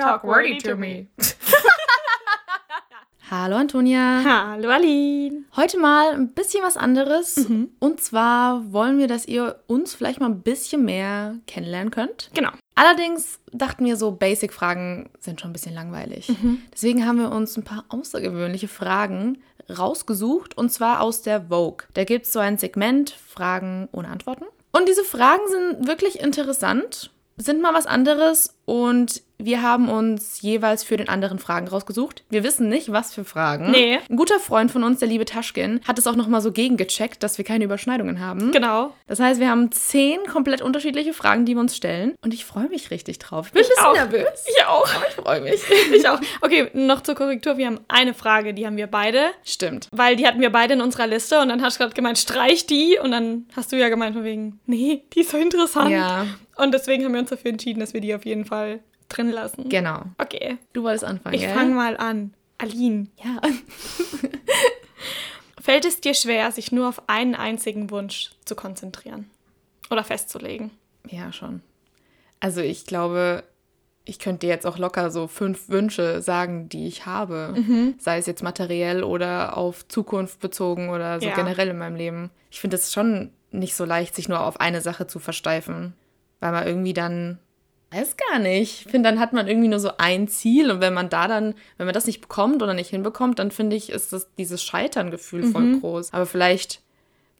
talk wordy to me. Hallo Antonia. Hallo Aline. Heute mal ein bisschen was anderes. Und zwar wollen wir, dass ihr uns vielleicht mal ein bisschen mehr kennenlernen könnt. Genau. Allerdings dachten wir so, Basic-Fragen sind schon ein bisschen langweilig. Deswegen haben wir uns ein paar außergewöhnliche Fragen rausgesucht. Und zwar aus der Vogue. Da gibt es so ein Segment Fragen ohne Antworten. Und diese Fragen sind wirklich interessant, sind mal was anderes und wir haben uns jeweils für den anderen Fragen rausgesucht. Wir wissen nicht, was für Fragen. Nee. Ein guter Freund von uns, der liebe Taschkin, hat es auch nochmal so gegengecheckt, dass wir keine Überschneidungen haben. Genau. Das heißt, wir haben zehn komplett unterschiedliche Fragen, die wir uns stellen. Und ich freue mich richtig drauf. Ich bin ein Ich bisschen auch. nervös. Ich auch. Aber ich freue mich. Ich auch. Okay, noch zur Korrektur. Wir haben eine Frage, die haben wir beide. Stimmt. Weil die hatten wir beide in unserer Liste und dann hast du gerade gemeint, streich die. Und dann hast du ja gemeint von wegen, nee, die ist so interessant. Ja, Und deswegen haben wir uns dafür entschieden, dass wir die auf jeden Fall drin lassen. genau. Okay. Du wolltest anfangen, Ich fange mal an. Aline, Ja. fällt es dir schwer, sich nur auf einen einzigen Wunsch zu konzentrieren? Oder festzulegen? Ja, schon. Also ich glaube, ich könnte dir jetzt auch locker so fünf Wünsche sagen, die ich habe. Sei es jetzt materiell oder auf Zukunft bezogen oder so Ja. generell in meinem Leben. Ich finde es schon nicht so leicht, sich nur auf eine Sache zu versteifen. Weil man irgendwie dann, weiß gar nicht. Ich finde, dann hat man irgendwie nur so ein Ziel und wenn man da dann, wenn man das nicht bekommt oder nicht hinbekommt, dann finde ich, ist das dieses Scheiterngefühl voll groß. Aber vielleicht,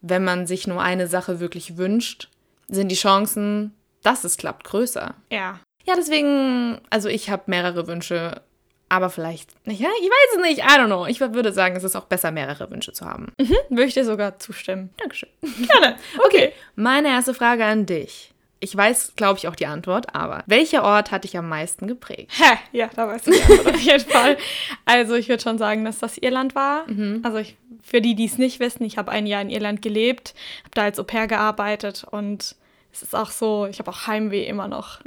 wenn man sich nur eine Sache wirklich wünscht, sind die Chancen, dass es klappt, größer. Ja. Ja, deswegen, also ich habe mehrere Wünsche, aber vielleicht, ja, ich weiß es nicht, I don't know. Ich würde sagen, es ist auch besser, mehrere Wünsche zu haben. Würde ich dir sogar zustimmen. Dankeschön. Gerne. Okay. Meine erste Frage an dich. Ich weiß, glaube ich, auch die Antwort, aber welcher Ort hat dich am meisten geprägt? Hä? Ja, da weißt du die Antwort auf jeden Fall. Also ich würde schon sagen, dass das Irland war. Also ich, für die, die es nicht wissen, ich habe ein Jahr in Irland gelebt, habe da als Au pair gearbeitet und es ist auch so, ich habe auch Heimweh immer noch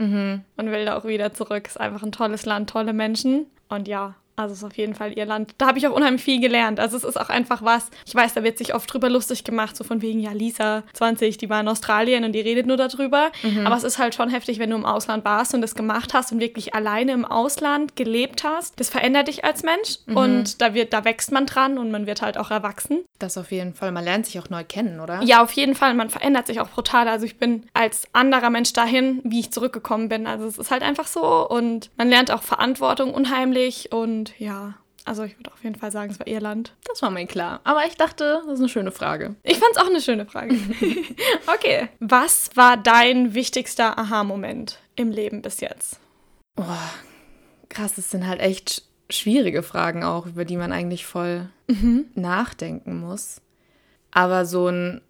und will da auch wieder zurück. Es ist einfach ein tolles Land, tolle Menschen und ja. Also es ist auf jeden Fall Irland. Da habe ich auch unheimlich viel gelernt. Also es ist auch einfach was. Ich weiß, da wird sich oft drüber lustig gemacht, so von wegen, ja, Lisa 20, die war in Australien und die redet nur darüber. Aber es ist halt schon heftig, wenn du im Ausland warst und das gemacht hast und wirklich alleine im Ausland gelebt hast. Das verändert dich als Mensch und da wird, da wächst man dran und man wird halt auch erwachsen. Das auf jeden Fall. Man lernt sich auch neu kennen, oder? Ja, auf jeden Fall. Man verändert sich auch brutal. Also ich bin als anderer Mensch dahin, wie ich zurückgekommen bin. Also es ist halt einfach so und man lernt auch Verantwortung unheimlich und ja, also ich würde auf jeden Fall sagen, es war Irland. Das war mir klar. Aber ich dachte, das ist eine schöne Frage. Ich fand es auch eine schöne Frage. okay. Was war dein wichtigster Aha-Moment im Leben bis jetzt? Boah, krass, das sind halt echt schwierige Fragen auch, über die man eigentlich voll nachdenken muss. Aber so ein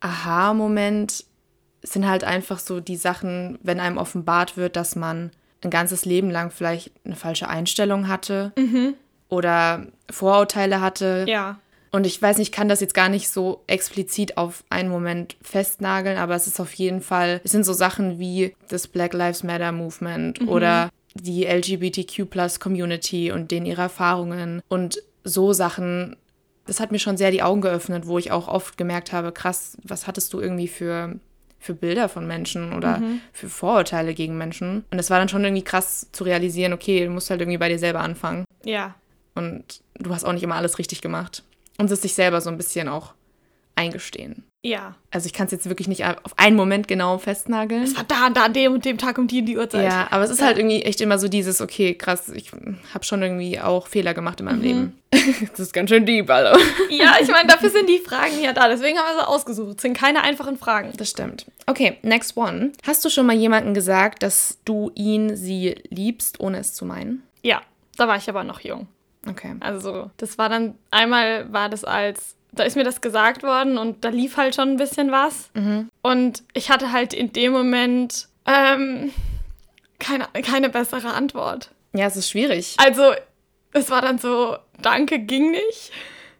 Aha-Moment sind halt einfach so die Sachen, wenn einem offenbart wird, dass man ein ganzes Leben lang vielleicht eine falsche Einstellung hatte oder Vorurteile hatte. Ja. Und ich weiß nicht, ich kann das jetzt gar nicht so explizit auf einen Moment festnageln, aber es ist auf jeden Fall, es sind so Sachen wie das Black Lives Matter Movement oder die LGBTQ Community und denen ihre Erfahrungen und so Sachen. Das hat mir schon sehr die Augen geöffnet, wo ich auch oft gemerkt habe, krass, was hattest du irgendwie für, für Bilder von Menschen oder für Vorurteile gegen Menschen? Und es war dann schon irgendwie krass zu realisieren, okay, du musst halt irgendwie bei dir selber anfangen. Ja. Und du hast auch nicht immer alles richtig gemacht. Und es sich selber so ein bisschen auch eingestehen. Ja. Also ich kann es jetzt wirklich nicht auf einen Moment genau festnageln. Es war da, da, an dem und dem Tag um die und die Uhrzeit. Ja, aber es ist halt irgendwie echt immer so dieses, okay, krass, ich habe schon irgendwie auch Fehler gemacht in meinem Leben. das ist ganz schön deep, Alter. Ja, ich meine, dafür sind die Fragen ja da. Deswegen haben wir sie ausgesucht. Es sind keine einfachen Fragen. Das stimmt. Okay, next one. Hast du schon mal jemandem gesagt, dass du ihn, sie liebst, ohne es zu meinen? Ja, da war ich aber noch jung. Okay. Also, das war dann, einmal war das als, da ist mir das gesagt worden und da lief halt schon ein bisschen was. Und ich hatte halt in dem Moment ähm, keine, keine bessere Antwort. Ja, es ist schwierig. Also, es war dann so, danke, ging nicht.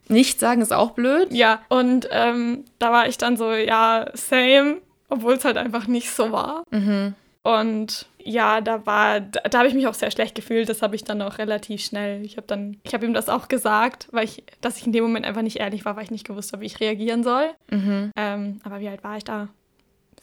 Nicht sagen ist auch blöd. Ja, und ähm, da war ich dann so, ja, same, obwohl es halt einfach nicht so war. Und ja, da war, da, da habe ich mich auch sehr schlecht gefühlt. Das habe ich dann auch relativ schnell. Ich habe dann, ich habe ihm das auch gesagt, weil ich, dass ich in dem Moment einfach nicht ehrlich war, weil ich nicht gewusst habe, wie ich reagieren soll. Ähm, aber wie alt war ich da?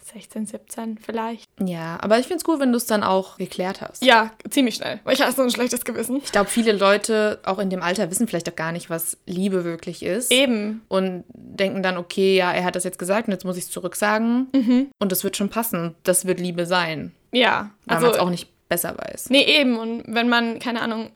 16, 17 vielleicht. Ja, aber ich finde es gut, wenn du es dann auch geklärt hast. Ja, ziemlich schnell, weil ich habe so ein schlechtes Gewissen. Ich glaube, viele Leute auch in dem Alter wissen vielleicht auch gar nicht, was Liebe wirklich ist. Eben. Und denken dann, okay, ja, er hat das jetzt gesagt und jetzt muss ich es zurücksagen. Mhm. Und das wird schon passen. Das wird Liebe sein. Ja, Weil also man es auch nicht besser weiß. Nee, eben. Und wenn man, keine Ahnung,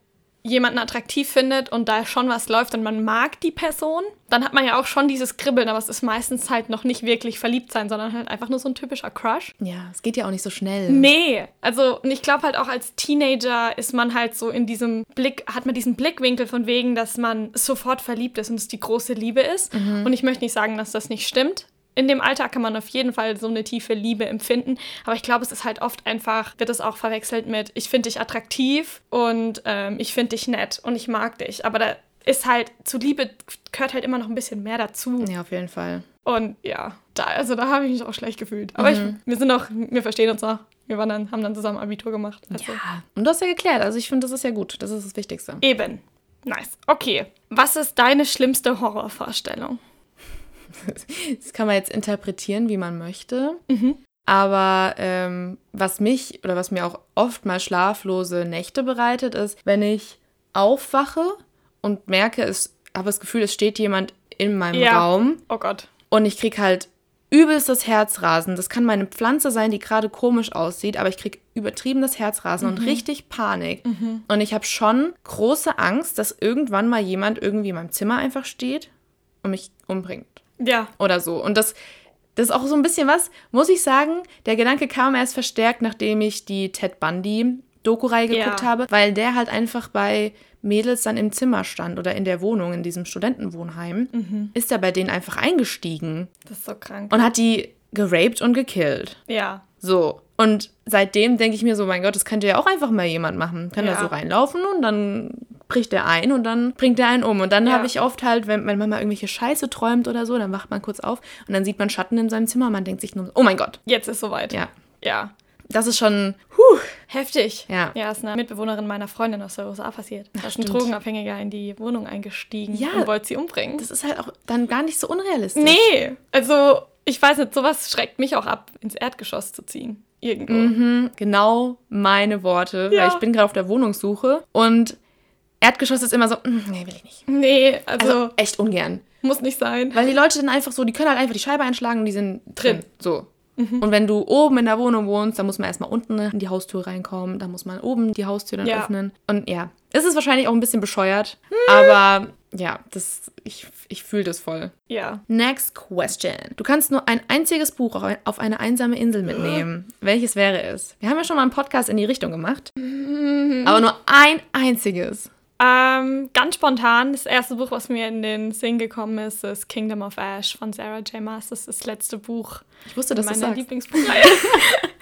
jemanden attraktiv findet und da schon was läuft und man mag die Person, dann hat man ja auch schon dieses Kribbeln, aber es ist meistens halt noch nicht wirklich verliebt sein, sondern halt einfach nur so ein typischer Crush. Ja, es geht ja auch nicht so schnell. Nee, also und ich glaube halt auch als Teenager ist man halt so in diesem Blick, hat man diesen Blickwinkel von wegen, dass man sofort verliebt ist und es die große Liebe ist. Und ich möchte nicht sagen, dass das nicht stimmt. In dem Alter kann man auf jeden Fall so eine tiefe Liebe empfinden. Aber ich glaube, es ist halt oft einfach, wird es auch verwechselt mit, ich finde dich attraktiv und ähm, ich finde dich nett und ich mag dich. Aber da ist halt, zu Liebe gehört halt immer noch ein bisschen mehr dazu. Ja, auf jeden Fall. Und ja, da, also da habe ich mich auch schlecht gefühlt. Aber ich, wir sind auch, wir verstehen uns auch. Wir waren dann, haben dann zusammen Abitur gemacht. Also. Ja. Und du hast ja geklärt. Also ich finde, das ist ja gut. Das ist das Wichtigste. Eben. Nice. Okay. Was ist deine schlimmste Horrorvorstellung? Das kann man jetzt interpretieren, wie man möchte. Aber ähm, was mich oder was mir auch oft mal schlaflose Nächte bereitet, ist, wenn ich aufwache und merke, es habe das Gefühl, es steht jemand in meinem Ja. Raum Oh Gott. und ich krieg halt übelst das Herzrasen. Das kann meine Pflanze sein, die gerade komisch aussieht, aber ich krieg übertrieben das Herzrasen und richtig Panik. Und ich habe schon große Angst, dass irgendwann mal jemand irgendwie in meinem Zimmer einfach steht und mich umbringt Ja. oder so. Und das, das ist auch so ein bisschen was, muss ich sagen, der Gedanke kam erst verstärkt, nachdem ich die Ted Bundy Doku-Reihe geguckt Ja. habe, weil der halt einfach bei Mädels dann im Zimmer stand oder in der Wohnung, in diesem Studentenwohnheim, Mhm. ist er bei denen einfach eingestiegen Das ist so krank. und hat die geraped und gekillt. ja. So. Und seitdem denke ich mir so, mein Gott, das könnte ja auch einfach mal jemand machen. Kann Ja. da so reinlaufen und dann bricht er ein und dann bringt er einen um. Und dann Ja. habe ich oft halt, wenn, man mal irgendwelche Scheiße träumt oder so, dann wacht man kurz auf und dann sieht man Schatten in seinem Zimmer man denkt sich nur, oh mein Gott. Jetzt ist soweit. Ja. Ja. Das ist schon, huh, Heftig. Ja. Ja, ist eine Mitbewohnerin meiner Freundin aus der USA passiert. Da ist ein. Drogenabhängiger in die Wohnung eingestiegen Ja. und wollte sie umbringen. das ist halt auch dann gar nicht so unrealistisch. nee, also ich weiß nicht, sowas schreckt mich auch ab, ins Erdgeschoss zu ziehen. Irgendwo. Mhm, genau meine Worte, Ja. weil ich bin gerade auf der Wohnungssuche und Erdgeschoss ist immer so, mm, nee, will ich nicht. Nee, also, Also echt ungern. muss nicht sein. Weil die Leute dann einfach so, die können halt einfach die Scheibe einschlagen und die sind drin. Drin. So. Und wenn du oben in der Wohnung wohnst, dann muss man erstmal unten in die Haustür reinkommen, dann muss man oben die Haustür dann Ja. öffnen. Und ja, es ist wahrscheinlich auch ein bisschen bescheuert, aber ja, das, ich, ich fühle das voll. Ja. Next question. Du kannst nur ein einziges Buch auf ein- auf eine einsame Insel mitnehmen. Welches wäre es? Wir haben ja schon mal einen Podcast in die Richtung gemacht, aber nur ein einziges. Ähm, ganz spontan, das erste Buch, was mir in den Sinn gekommen ist, ist Kingdom of Ash von Sarah J. Maas. Das ist das letzte Buch Ich wusste, dass meiner. Lieblingsbuchreihe.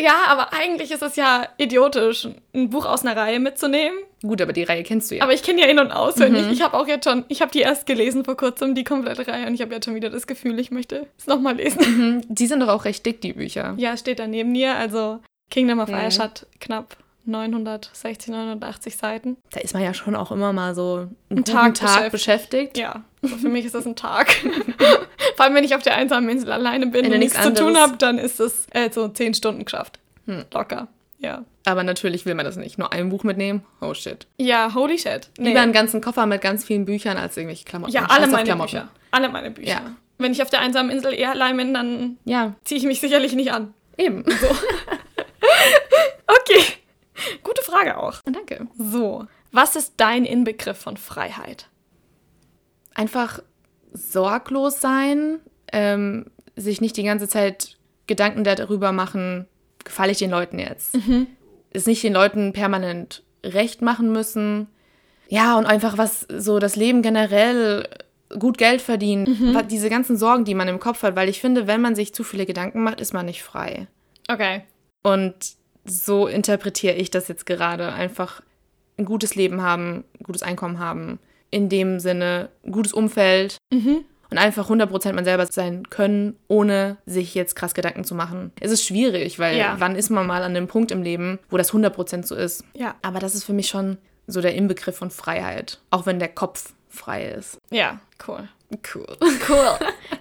Ja, aber eigentlich ist es ja idiotisch, ein Buch aus einer Reihe mitzunehmen. Gut, aber die Reihe kennst du ja. Aber ich kenne ja in- und auswendig. Mhm. Ich habe auch jetzt schon, ich habe die erst gelesen vor kurzem, die komplette Reihe. Und ich habe jetzt schon wieder das Gefühl, ich möchte es nochmal lesen. die sind doch auch recht dick, die Bücher. ja, steht da neben mir. Also Kingdom of Mhm. Ash hat knapp 960, 980 Seiten. Da ist man ja schon auch immer mal so einen Tag Tag, beschäftigt. beschäftigt. Ja, also für mich ist das ein Tag. Vor allem, wenn ich auf der einsamen Insel alleine bin Wenn du und nichts nichts zu tun anderes- habe, dann ist es äh, so zehn Stunden geschafft. Hm. Locker. Ja. Aber natürlich will man das nicht. Nur ein Buch mitnehmen. Oh shit. Ja, holy shit. Nee. Lieber einen ganzen Koffer mit ganz vielen Büchern als irgendwelche Klamotten. ja, alle meine Klamotten. Bücher. Alle meine Bücher. Ja. Wenn ich auf der einsamen Insel eher allein bin, dann Ja, ziehe ich mich sicherlich nicht an. eben. Okay. Frage auch. Danke. So. Was ist dein Inbegriff von Freiheit? Einfach sorglos sein, ähm, sich nicht die ganze Zeit Gedanken darüber machen, gefalle ich den Leuten jetzt. Es nicht den Leuten permanent recht machen müssen. Ja, und einfach was so das Leben generell gut Geld verdienen. Was- Diese ganzen Sorgen, die man im Kopf hat, weil ich finde, wenn man sich zu viele Gedanken macht, ist man nicht frei. Okay. Und so interpretiere ich das jetzt gerade. Einfach ein gutes Leben haben, ein gutes Einkommen haben. In dem Sinne, ein gutes Umfeld. Und einfach 100% man selber sein können, ohne sich jetzt krass Gedanken zu machen. Es ist schwierig, weil Ja. wann ist man mal an dem Punkt im Leben, wo das 100% so ist. Ja. Aber das ist für mich schon so der Inbegriff von Freiheit. Auch wenn der Kopf frei ist. Ja, cool. Cool. Cool.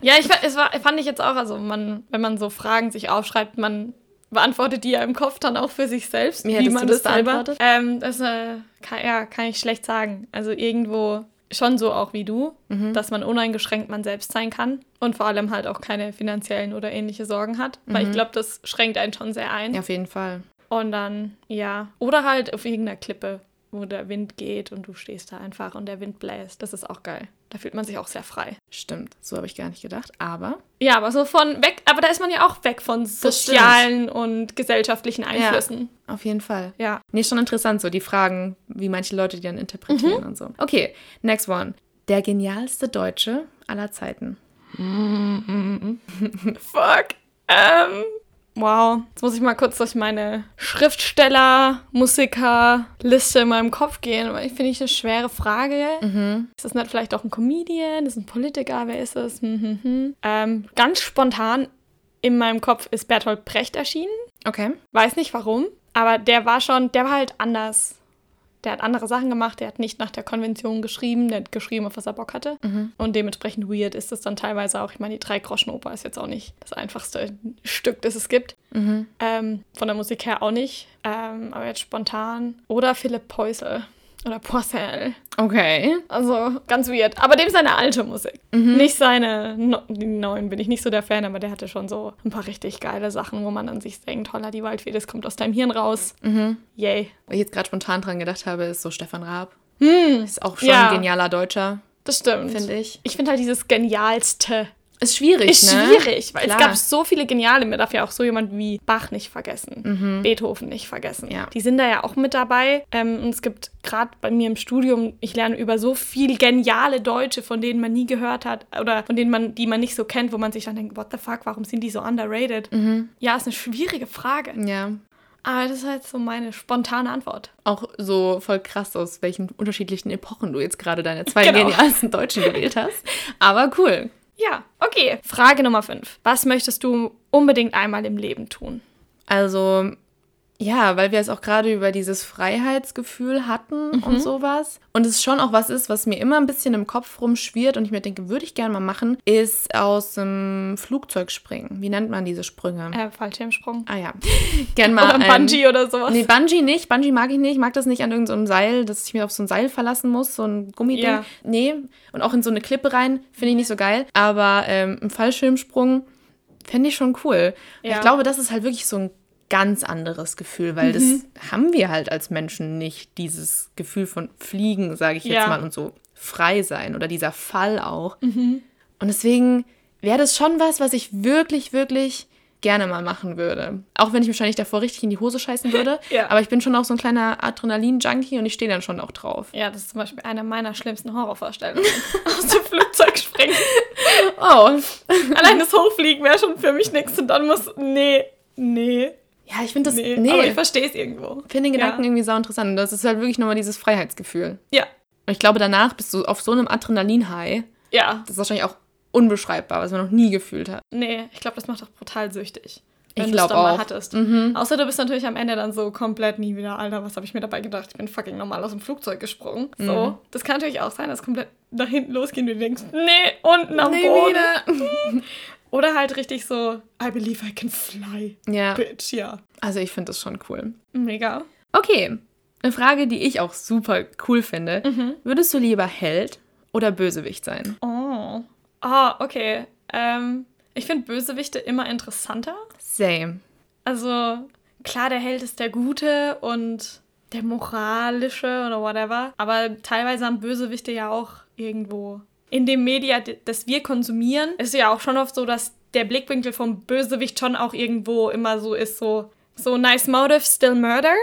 ja, ich es war, fand ich jetzt auch, also man, wenn man so Fragen sich aufschreibt, man beantwortet die ja im Kopf dann auch für sich selbst, Wie wie man das selber. beantwortet? Ähm, das äh, kann, ja, kann ich schlecht sagen. Also irgendwo schon so auch wie du, Mhm. dass man uneingeschränkt man selbst sein kann und vor allem halt auch keine finanziellen oder ähnliche Sorgen hat, weil ich glaube, das schränkt einen schon sehr ein. Mhm. Ja, auf jeden Fall. Und dann, ja. Oder halt auf irgendeiner Klippe, wo der Wind geht und du stehst da einfach und der Wind bläst. Das ist auch geil. Da fühlt man sich auch sehr frei. Stimmt, so habe ich gar nicht gedacht. Aber Ja, aber so von weg, aber da ist man ja auch weg von sozialen und gesellschaftlichen Einflüssen. auf jeden Fall. Ja. Nee, schon interessant, so die Fragen, wie manche Leute die dann interpretieren und so. Okay, next one. Der genialste Deutsche aller Zeiten. Fuck. Ähm. Wow. Jetzt muss ich mal kurz durch meine Schriftsteller, Musiker, Liste in meinem Kopf gehen, weil ich finde ich eine schwere Frage. Ist das nicht vielleicht auch ein Comedian? Ist es ein Politiker? Wer ist das? Hm, hm, hm. Ähm, ganz spontan in meinem Kopf ist Bertolt Brecht erschienen. Okay. Weiß nicht warum, aber der war schon, der war halt anders. Der hat andere Sachen gemacht, der hat nicht nach der Konvention geschrieben, der hat geschrieben, auf was er Bock hatte. Und dementsprechend weird ist es dann teilweise auch. Ich meine, die Drei-Groschen-Oper ist jetzt auch nicht das einfachste Stück, das es gibt. Ähm, von der Musik her auch nicht. Ähm, aber jetzt spontan. Oder Philipp Peusel. Oder Porcel. Okay. Also ganz weird. Aber dem seine alte Musik. Nicht seine, no, die neuen bin ich nicht so der Fan, aber der hatte schon so ein paar richtig geile Sachen, wo man dann sich denkt, holla, die Waldfee, das kommt aus deinem Hirn raus. Yay. Was ich jetzt gerade spontan dran gedacht habe, ist so Stefan Raab. Ist auch schon Ja. ein genialer Deutscher, Das stimmt. finde ich. Ich finde halt dieses Genialste Ist schwierig, ist ne? schwierig, weil Klar. es gab so viele Geniale. Mir darf ja auch so jemand wie Bach nicht vergessen, Beethoven nicht vergessen. Ja. Die sind da ja auch mit dabei. Ähm, und es gibt gerade bei mir im Studium, ich lerne über so viel geniale Deutsche, von denen man nie gehört hat oder von denen man, die man nicht so kennt, wo man sich dann denkt, what the fuck, warum sind die so underrated? Ja, ist eine schwierige Frage. Ja. Aber das ist halt so meine spontane Antwort. Auch so voll krass, aus welchen unterschiedlichen Epochen du jetzt gerade deine zwei Genau. genialsten Deutschen gewählt hast. Aber cool. Ja, okay. Frage Nummer 5. Was möchtest du unbedingt einmal im Leben tun? Also, ja, weil wir es auch gerade über dieses Freiheitsgefühl hatten Mhm. und sowas. Und es schon auch was ist, was mir immer ein bisschen im Kopf rumschwirrt und ich mir denke, würde ich gerne mal machen, ist aus dem Flugzeug springen. Wie nennt man diese Sprünge? Äh, Fallschirmsprung. Ah ja. Gern mal. Oder ein Bungee oder sowas. Nee, Bungee nicht. Bungee mag ich nicht. Ich mag das nicht an irgendeinem Seil, dass ich mir auf so ein Seil verlassen muss, so ein Gummiding. Ja. Nee. Und auch in so eine Klippe rein, finde ich nicht so geil. Aber ähm, ein Fallschirmsprung fände ich schon cool. Ja. Ich glaube, das ist halt wirklich so ein ganz anderes Gefühl, weil Mhm. das haben wir halt als Menschen nicht, dieses Gefühl von Fliegen, sage ich jetzt Ja. mal, und so frei sein oder dieser Fall auch. Mhm. Und deswegen wäre das schon was, was ich wirklich, wirklich gerne mal machen würde. Auch wenn ich wahrscheinlich davor richtig in die Hose scheißen würde. Ja. Aber ich bin schon auch so ein kleiner Adrenalin-Junkie und ich stehe dann schon auch drauf. Ja, das ist zum Beispiel eine meiner schlimmsten Horrorvorstellungen. Aus dem Flugzeug springen. Oh. Allein das Hochfliegen wäre schon für mich nichts und dann muss. Nee, nee, Ja, ich finde das. nee. Nee, Aber ich ich verstehe es irgendwo. finde den Gedanken Ja. irgendwie sau interessant. Und das ist halt wirklich nochmal dieses Freiheitsgefühl. Ja, Und ich glaube, danach bist du auf so einem Adrenalin-High. ja. Das ist wahrscheinlich auch unbeschreibbar, was man noch nie gefühlt hat. Nee, ich glaube, das macht doch brutal süchtig. Ich Wenn du es mal auch. hattest. Mhm. Außer du bist natürlich am Ende dann so komplett nie wieder, Alter, was habe ich mir dabei gedacht? Ich bin fucking normal aus dem Flugzeug gesprungen. Mhm. So. Das kann natürlich auch sein, dass komplett nach hinten losgehen und du denkst, nee, unten am Nee, Boden. wieder. Oder halt richtig so, I believe I can fly. Ja, Bitch, ja. also ich finde das schon cool. Mega. Okay, eine Frage, die ich auch super cool finde. Würdest du lieber Held oder Bösewicht sein? Oh. Ah, okay. Ähm, ich finde Bösewichte immer interessanter. Same. Also, klar, der Held ist der Gute und der moralische oder whatever. Aber teilweise haben Bösewichte ja auch irgendwo. In dem Media, das wir konsumieren, ist ja auch schon oft so, dass der Blickwinkel vom Bösewicht schon auch irgendwo immer so ist, so, so nice motive, still murder.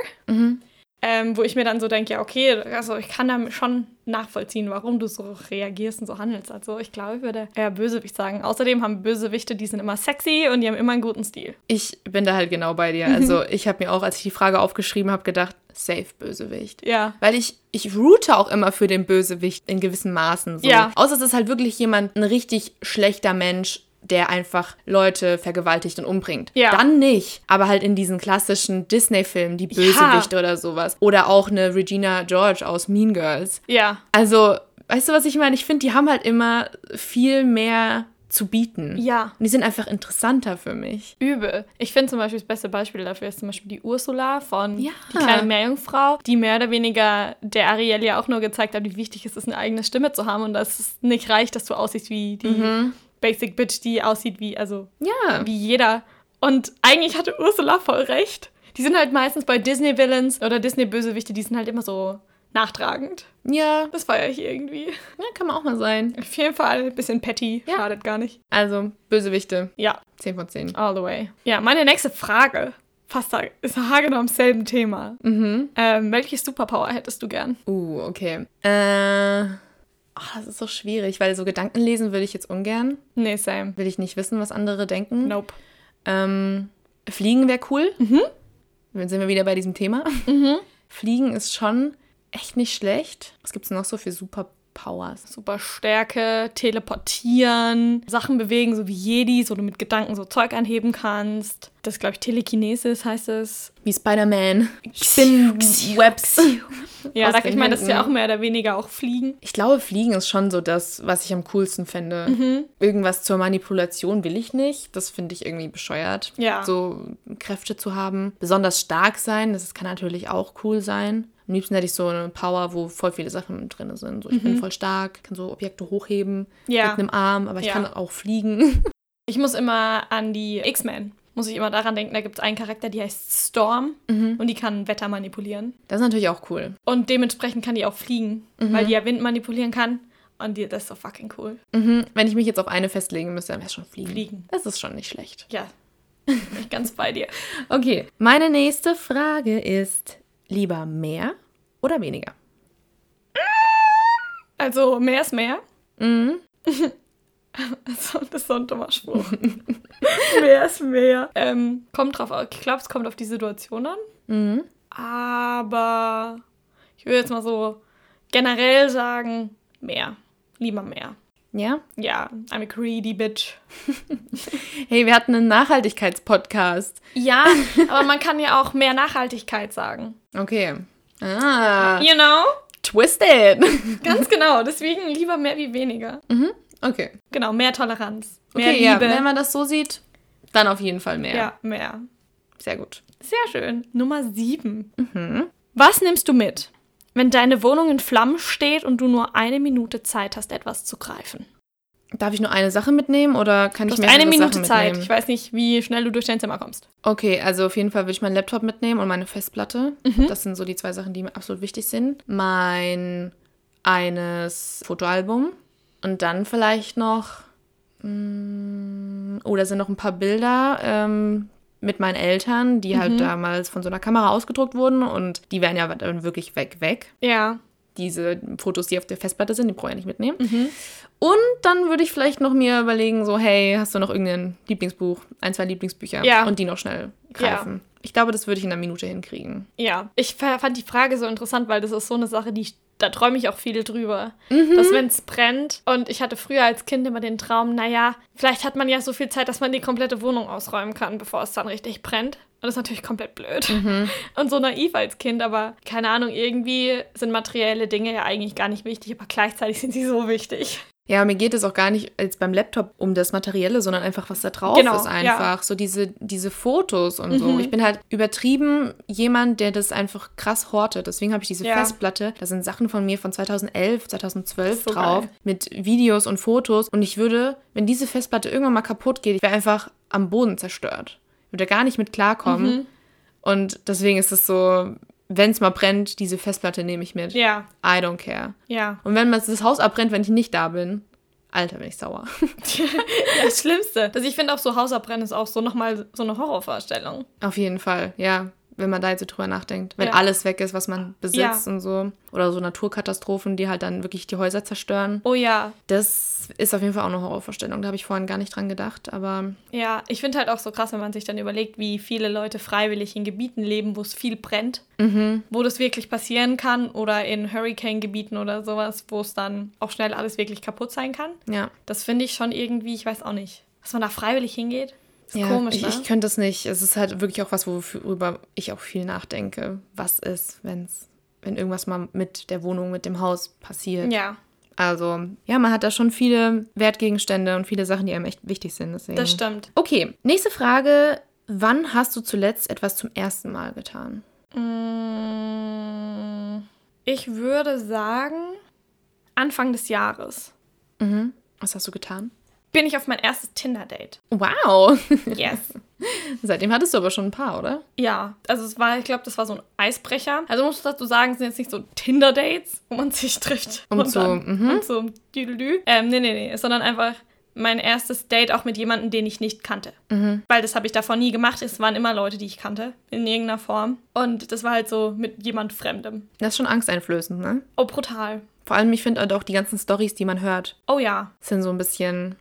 Ähm, wo ich mir dann so denke, ja, okay, also ich kann da schon nachvollziehen, warum du so reagierst und so handelst. Also ich glaube, ich würde eher Bösewicht sagen. Außerdem haben Bösewichte, die sind immer sexy und die haben immer einen guten Stil. Ich bin da halt genau bei dir. Also ich habe mir auch, als ich die Frage aufgeschrieben habe, gedacht, safe Bösewicht. Ja. Weil ich, ich route auch immer für den Bösewicht in gewissen Maßen. So. Ja. Außer es ist halt wirklich jemand, ein richtig schlechter Mensch, der einfach Leute vergewaltigt und umbringt. Ja. Dann nicht. Aber halt in diesen klassischen Disney-Filmen, die Bösewichte oder sowas. Oder auch eine Regina George aus Mean Girls. Ja. Also, Weißt du, was ich meine? Ich finde, die haben halt immer viel mehr zu bieten. Ja. Und die sind einfach interessanter für mich. Übel. Ich finde zum Beispiel das beste Beispiel dafür ist zum Beispiel die Ursula von Ja. Die kleine Meerjungfrau, die mehr oder weniger der Ariel ja auch nur gezeigt hat, wie wichtig es ist, eine eigene Stimme zu haben und dass es nicht reicht, dass du aussiehst wie die Basic Bitch, die aussieht wie, also Ja. wie jeder. Und eigentlich hatte Ursula voll recht. Die sind halt meistens bei Disney-Villains oder Disney-Bösewichte, die sind halt immer so nachtragend. Ja. Das feiere ich irgendwie. Ja, kann man auch mal sein. Auf jeden Fall ein bisschen petty. Ja. Schadet gar nicht. Also, Bösewichte. Ja, 10 von 10. all the way. Ja, meine nächste Frage. Fast da- ist haargenau am selben Thema. Mhm. Ähm, welche Superpower hättest du gern? Uh, okay. Äh. ach, das ist so schwierig, weil so Gedanken lesen würde ich jetzt ungern. Nee, same. Will ich nicht wissen, was andere denken. Nope. Ähm, Fliegen wäre cool. Mhm. Dann sind wir wieder bei diesem Thema. Fliegen ist schon echt nicht schlecht. Was gibt es noch so für Superpowers? Super Stärke, teleportieren, Sachen bewegen, so wie Jedis, wo du mit Gedanken so Zeug anheben kannst. Das glaube ich Telekinesis heißt es. Wie Spider-Man. Spin-Webs. Ja, da, ich meine, das ist ja auch mehr oder weniger auch Fliegen. Ich glaube, Fliegen ist schon so das, was ich am coolsten finde. Irgendwas zur Manipulation will ich nicht. Das finde ich irgendwie bescheuert. Ja. So Kräfte zu haben. Besonders stark sein, das kann natürlich auch cool sein. Am liebsten hätte ich so eine Power, wo voll viele Sachen drin sind. So, ich bin voll stark, kann so Objekte hochheben Ja. mit einem Arm, aber ich Ja. kann auch fliegen. Ich muss immer an die X-Men, muss ich immer daran denken, da gibt es einen Charakter, die heißt Storm und die kann Wetter manipulieren. Das ist natürlich auch cool. Und dementsprechend kann die auch fliegen, weil die ja Wind manipulieren kann. Und die, das ist so fucking cool. Mhm. Wenn ich mich jetzt auf eine festlegen müsste, dann wäre es schon fliegen. Fliegen. Das ist schon nicht schlecht. Ja, bin ich ganz bei dir. Okay, meine nächste Frage ist: lieber mehr oder weniger? Also mehr ist mehr. Mhm. Also, das ist so ein dummer Spruch. mehr ist mehr. Ähm, kommt drauf. Ich glaube, es kommt auf die Situation an. Mhm. Aber ich würde jetzt mal so generell sagen, mehr. Lieber mehr. Ja? Ja, I'm a greedy bitch. Hey, wir hatten einen Nachhaltigkeitspodcast. Ja, aber man kann ja auch mehr Nachhaltigkeit sagen. Okay. Ah, You know? twisted. Ganz genau. Deswegen lieber mehr wie weniger. Okay. Genau, mehr Toleranz. Mehr Okay, ja, Liebe. wenn man das so sieht, dann auf jeden Fall mehr. ja, mehr. Sehr gut. Sehr schön. Nummer sieben. Was nimmst du mit, wenn deine Wohnung in Flammen steht und du nur eine Minute Zeit hast, etwas zu greifen? Darf ich nur eine Sache mitnehmen oder kann Du ich mehrere eine Minute Sachen Zeit. mitnehmen? Ich weiß nicht, wie schnell du durch dein Zimmer kommst. Okay, also auf jeden Fall würde ich meinen Laptop mitnehmen und meine Festplatte. Mhm. Das sind so die zwei Sachen, die mir absolut wichtig sind. Mein eines Fotoalbum und dann vielleicht noch, mm, oh, da sind noch ein paar Bilder ähm, mit meinen Eltern, die Mhm. halt damals von so einer Kamera ausgedruckt wurden und die wären ja dann wirklich weg, weg. Ja. Diese Fotos, die auf der Festplatte sind, die brauche ich ja nicht mitnehmen. Mhm. Und dann würde ich vielleicht noch mir überlegen, so, hey, hast du noch irgendein Lieblingsbuch, ein, zwei Lieblingsbücher Ja. und die noch schnell greifen. Ich glaube, das würde ich in einer Minute hinkriegen. Ja. Ich fa- fand die Frage so interessant, weil das ist so eine Sache, die ich, da träume ich auch viel drüber. Mhm. Dass wenn es brennt und ich hatte früher als Kind immer den Traum, naja, vielleicht hat man ja so viel Zeit, dass man die komplette Wohnung ausräumen kann, bevor es dann richtig brennt. Und das ist natürlich komplett blöd. Mhm. Und so naiv als Kind, aber keine Ahnung, irgendwie sind materielle Dinge ja eigentlich gar nicht wichtig, aber gleichzeitig sind sie so wichtig. Ja, mir geht es auch gar nicht jetzt beim Laptop um das Materielle, sondern einfach, was da drauf Genau, ist ja. einfach. So diese, diese Fotos und so. Mhm. Ich bin halt übertrieben jemand, der das einfach krass hortet. Deswegen habe ich diese Ja. Festplatte. Da sind Sachen von mir von 2011, 2012 So drauf. geil. Mit Videos und Fotos. Und ich würde, wenn diese Festplatte irgendwann mal kaputt geht, ich wäre einfach am Boden zerstört. Ich würde gar nicht mit klarkommen. Mhm. Und deswegen ist es so, wenn es mal brennt, diese Festplatte nehme ich mit. Ja, I don't care. ja. Und wenn man das Haus abbrennt, wenn ich nicht da bin, Alter, bin ich sauer. Das Schlimmste. Also ich finde auch so Hausabbrennen ist auch so nochmal so eine Horrorvorstellung. Auf jeden Fall, ja. Wenn man da jetzt so drüber nachdenkt. Wenn Ja. alles weg ist, was man besitzt Ja. und so. Oder so Naturkatastrophen, die halt dann wirklich die Häuser zerstören. Oh ja, Das ist auf jeden Fall auch eine Horrorvorstellung. Da habe ich vorhin gar nicht dran gedacht. Aber ja. Ich finde halt auch so krass, wenn man sich dann überlegt, wie viele Leute freiwillig in Gebieten leben, wo es viel brennt, wo das wirklich passieren kann oder in Hurricane-Gebieten oder sowas, wo es dann auch schnell alles wirklich kaputt sein kann. ja. Das finde ich schon irgendwie, ich weiß auch nicht, dass man da freiwillig hingeht. Ist ja komisch, ich, ne? ich könnte es nicht. Es ist halt wirklich auch was, worüber ich auch viel nachdenke. Was ist, wenn's, wenn irgendwas mal mit der Wohnung, mit dem Haus passiert? ja, Also, ja, man hat da schon viele Wertgegenstände und viele Sachen, die einem echt wichtig sind. Deswegen. Das stimmt. Okay, nächste Frage. Wann hast du zuletzt etwas zum ersten Mal getan? Mm, Ich würde sagen, Anfang des Jahres Mhm. Was hast du getan? Bin ich auf mein erstes Tinder-Date. Wow. Yes. Seitdem hattest du aber schon ein paar, oder? ja, also es war, ich glaube, das war so ein Eisbrecher. Also muss ich dazu sagen, es sind jetzt nicht so Tinder-Dates, wo man sich trifft. Um und zu- dann, mhm. und so Düdelü. Ähm, nee, nee, nee, sondern einfach mein erstes Date auch mit jemandem, den ich nicht kannte. Mhm. Weil das habe ich davor nie gemacht. Es waren immer Leute, die ich kannte, in irgendeiner Form. Und das war halt so mit jemand Fremdem. Das ist schon angsteinflößend, ne? Oh, brutal. Vor allem, ich finde halt auch die ganzen Stories, die man hört, Oh ja. sind so ein bisschen.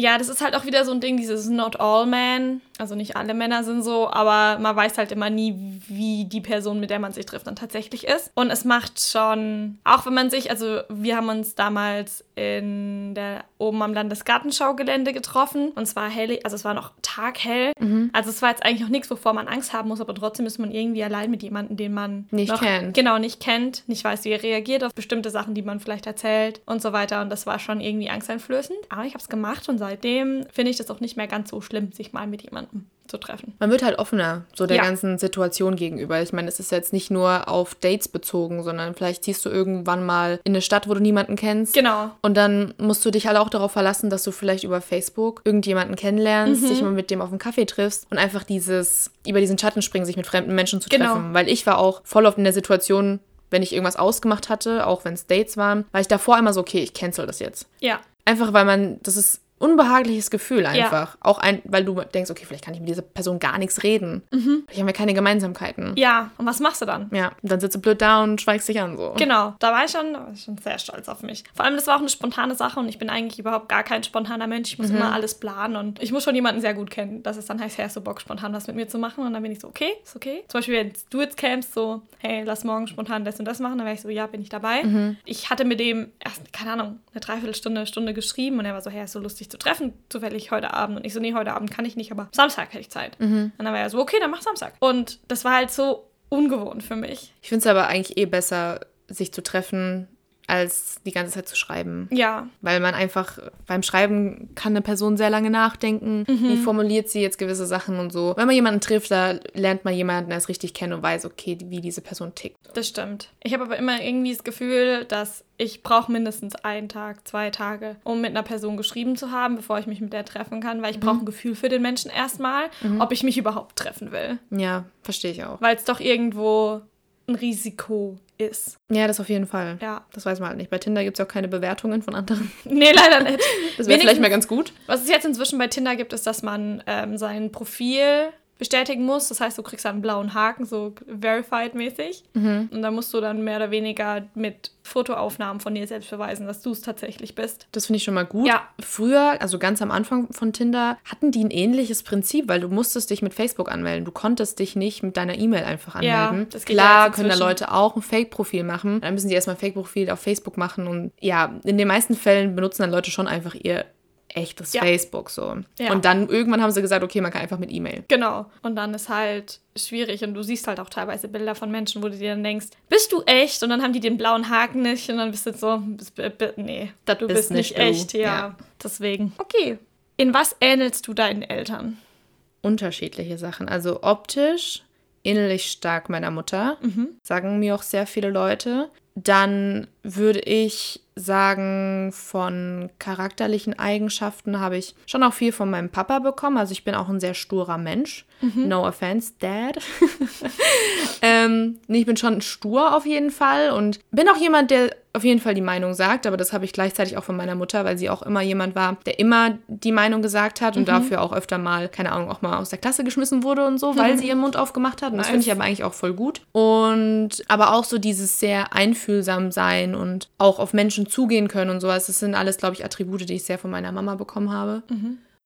Ja, das ist halt auch wieder so ein Ding, dieses Not all men. Also nicht alle Männer sind so, aber man weiß halt immer nie, wie die Person, mit der man sich trifft, dann tatsächlich ist. Und es macht schon, auch wenn man sich, also wir haben uns damals in der oben am Landesgartenschaugelände getroffen und zwar hell, also es war noch taghell. Also es war jetzt eigentlich noch nichts, wovor man Angst haben muss, aber trotzdem ist man irgendwie allein mit jemandem, den man Nicht noch, kennt. Genau, nicht kennt, nicht weiß, wie er reagiert auf bestimmte Sachen, die man vielleicht erzählt und so weiter. Und das war schon irgendwie angsteinflößend. Aber ich habe es gemacht und seitdem finde ich das auch nicht mehr ganz so schlimm, sich mal mit jemandem zu treffen. Man wird halt offener, so der Ja. ganzen Situation gegenüber. Ich meine, es ist jetzt nicht nur auf Dates bezogen, sondern vielleicht ziehst du irgendwann mal in eine Stadt, wo du niemanden kennst. Genau. Und dann musst du dich halt auch darauf verlassen, dass du vielleicht über Facebook irgendjemanden kennenlernst, dich mal mit dem auf einen Kaffee triffst und einfach dieses, über diesen Schatten springen, sich mit fremden Menschen zu Genau. treffen. Weil ich war auch voll oft in der Situation, wenn ich irgendwas ausgemacht hatte, auch wenn es Dates waren, war ich davor immer so, okay, ich cancel das jetzt. Ja. Einfach weil man, das ist unbehagliches Gefühl einfach. Auch ein, weil du denkst, okay, vielleicht kann ich mit dieser Person gar nichts reden. Vielleicht haben wir keine Gemeinsamkeiten. Ja. Und was machst du dann? Ja, und dann sitzt du blöd da und schweigst dich an so. Genau, da war ich schon, war ich schon sehr stolz auf mich. Vor allem, das war auch eine spontane Sache und ich bin eigentlich überhaupt gar kein spontaner Mensch. Ich muss immer alles planen und ich muss schon jemanden sehr gut kennen, dass es dann heißt, hey, hast du Bock, spontan was mit mir zu machen? Und dann bin ich so, okay, ist okay. Zum Beispiel, wenn du jetzt kämst, so, hey, lass morgen spontan das und das machen, dann wäre ich so, ja, bin ich dabei. Ich hatte mit dem erst, keine Ahnung, eine Dreiviertelstunde, Stunde geschrieben und er war so, hey, ist so lustig zu treffen, zufällig heute Abend. Und ich so, nee, heute Abend kann ich nicht, aber Samstag hätte ich Zeit. Und dann war er so, okay, dann mach Samstag. Und das war halt so ungewohnt für mich. Ich finde es aber eigentlich eh besser, sich zu treffen, als die ganze Zeit zu schreiben. Ja, Weil man einfach beim Schreiben kann eine Person sehr lange nachdenken. Wie formuliert sie jetzt gewisse Sachen und so. Wenn man jemanden trifft, da lernt man jemanden erst richtig kennen und weiß, okay, wie diese Person tickt. Das stimmt. Ich habe aber immer irgendwie das Gefühl, dass ich brauche mindestens einen Tag, zwei Tage, um mit einer Person geschrieben zu haben, bevor ich mich mit der treffen kann, weil ich brauche ein Gefühl für den Menschen erstmal, ob ich mich überhaupt treffen will. Ja, verstehe ich auch. Weil es doch irgendwo ein Risiko ist. Ja, das auf jeden Fall. Ja. Das weiß man halt nicht. Bei Tinder gibt es ja auch keine Bewertungen von anderen. Nee, leider nicht. Das wäre vielleicht mal ganz gut. Was es jetzt inzwischen bei Tinder gibt, ist, dass man ähm, sein Profil bestätigen muss. Das heißt, du kriegst einen blauen Haken, so verified-mäßig. Und da musst du dann mehr oder weniger mit Fotoaufnahmen von dir selbst beweisen, dass du es tatsächlich bist. Das finde ich schon mal gut. Ja. Früher, also ganz am Anfang von Tinder, hatten die ein ähnliches Prinzip, weil du musstest dich mit Facebook anmelden. Du konntest dich nicht mit deiner E-Mail einfach Ja, anmelden. das geht ja Klar jetzt können da. Leute auch ein Fake-Profil machen. Dann müssen die erstmal ein Fake-Profil auf Facebook machen. Und ja, in den meisten Fällen benutzen dann Leute schon einfach ihr echtes Ja. Facebook so. Ja. Und dann irgendwann haben sie gesagt, okay, man kann einfach mit E-Mail. Genau. Und dann ist halt schwierig und du siehst halt auch teilweise Bilder von Menschen, wo du dir dann denkst, bist du echt? Und dann haben die den blauen Haken nicht und dann bist du so, bist, nee, Das du bist bist nicht du. echt. Ja. Ja. Deswegen. Okay. In was ähnelst du deinen Eltern? Unterschiedliche Sachen. Also optisch ähnlich stark meiner Mutter, sagen mir auch sehr viele Leute. Dann würde ich sagen, von charakterlichen Eigenschaften habe ich schon auch viel von meinem Papa bekommen. Also ich bin auch ein sehr sturer Mensch. No offense, Dad. ähm, nee, ich bin schon stur auf jeden Fall und bin auch jemand, der auf jeden Fall die Meinung sagt, aber das habe ich gleichzeitig auch von meiner Mutter, weil sie auch immer jemand war, der immer die Meinung gesagt hat und dafür auch öfter mal, keine Ahnung, auch mal aus der Klasse geschmissen wurde und so, weil sie ihren Mund aufgemacht hat. Und das finde ich aber eigentlich auch voll gut. Und aber auch so dieses sehr einfühlsam sein und auch auf Menschen zugehen können und sowas. Das sind alles, glaube ich, Attribute, die ich sehr von meiner Mama bekommen habe.